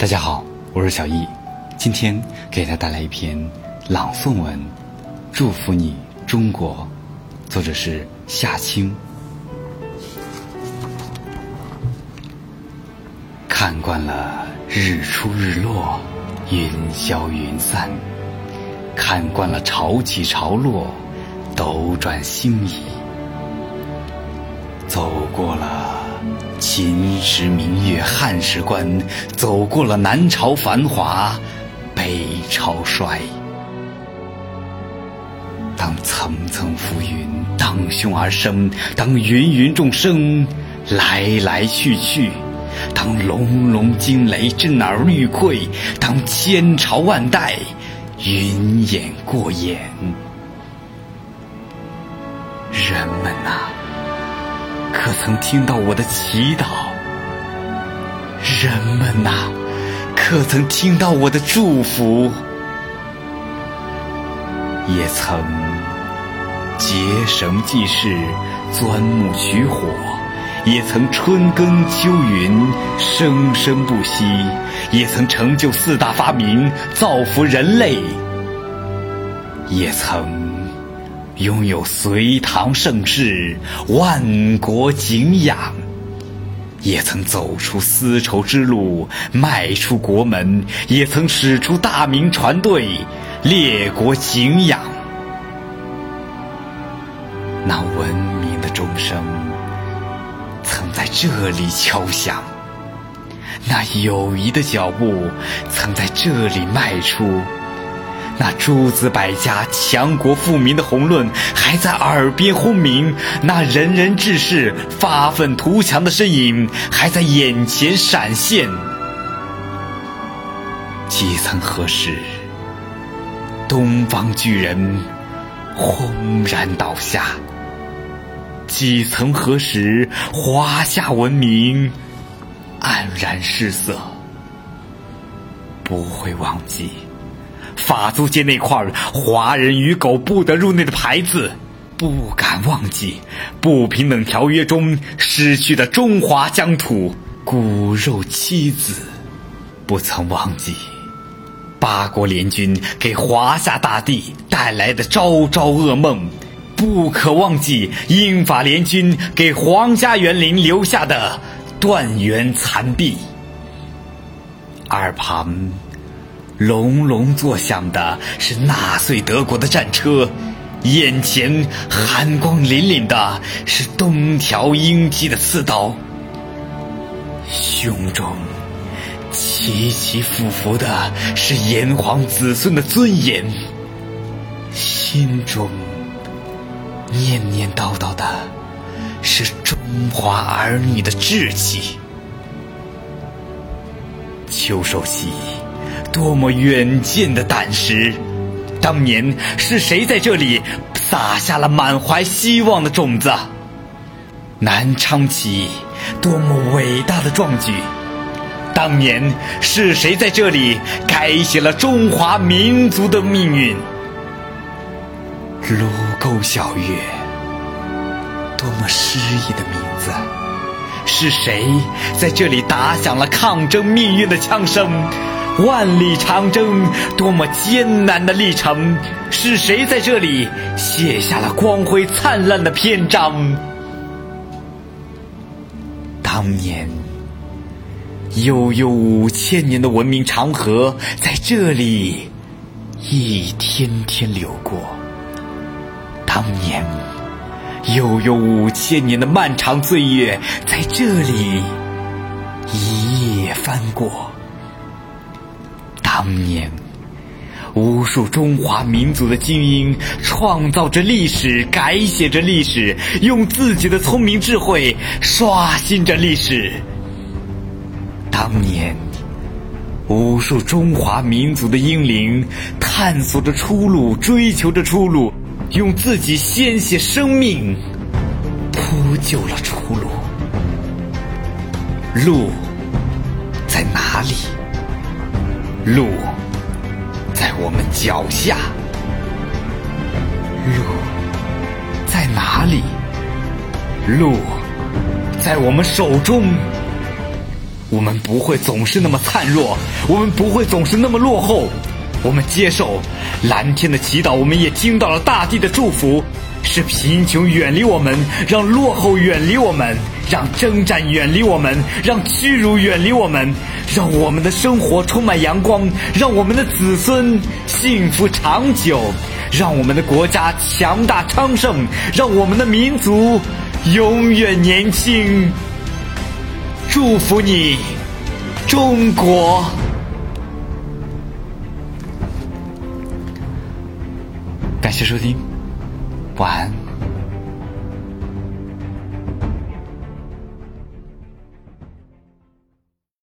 大家好，我是小易，今天给大家带来一篇朗诵文，《祝福你中国》，作者是夏青。看惯了日出日落，云消云散，看惯了潮起潮落，斗转星移，走过了。秦时明月汉时关，走过了南朝繁华，北朝衰。当层层浮云当胸而生，当芸芸众生来来去去，当隆隆惊雷震耳欲溃，当千朝万代云烟过眼，人们呐！可曾听到我的祈祷？人们呐，可曾听到我的祝福？也曾结绳记事，钻木取火；也曾春耕秋耘，生生不息；也曾成就四大发明，造福人类；也曾。拥有隋唐盛世，万国敬仰；也曾走出丝绸之路，迈出国门；也曾使出大明船队，列国敬仰。那文明的钟声，曾在这里敲响；那友谊的脚步，曾在这里迈出。那诸子百家、强国富民的宏论还在耳边轰鸣，那仁人志士发愤图强的身影还在眼前闪现。几曾何时，东方巨人轰然倒下？几曾何时，华夏文明黯然失色？不会忘记。法租界那块“华人与狗不得入内”的牌子，不敢忘记不平等条约中失去的中华疆土、骨肉妻子，不曾忘记八国联军给华夏大地带来的朝朝噩梦，不可忘记英法联军给皇家园林留下的断垣残壁，耳旁。隆隆作响的是纳粹德国的战车，眼前寒光凛凛的是东条英机的刺刀，胸中起起伏伏的是炎黄子孙的尊严，心中念念叨叨的是中华儿女的志气。秋收起。多么远见的胆识！当年是谁在这里撒下了满怀希望的种子？南昌起义，多么伟大的壮举！当年是谁在这里改写了中华民族的命运？卢沟晓月，多么诗意的名字！是谁在这里打响了抗争命运的枪声？万里长征，多么艰难的历程！是谁在这里写下了光辉灿烂的篇章？当年，悠悠五千年的文明长河在这里一天天流过；当年，悠悠五千年的漫长岁月在这里一夜翻过。当年，无数中华民族的精英创造着历史，改写着历史，用自己的聪明智慧刷新着历史。当年，无数中华民族的英灵探索着出路，追求着出路，用自己鲜血生命铺就了出路。路在哪里？路在我们脚下，路在哪里？路在我们手中，我们不会总是那么灿弱，我们不会总是那么落后。我们接受蓝天的祈祷，我们也听到了大地的祝福。是贫穷远离我们，让落后远离我们，让征战远离我们，让屈辱远离我们，让我们的生活充满阳光，让我们的子孙幸福长久，让我们的国家强大昌盛，让我们的民族永远年轻。祝福你，中国！感谢收听。晚安。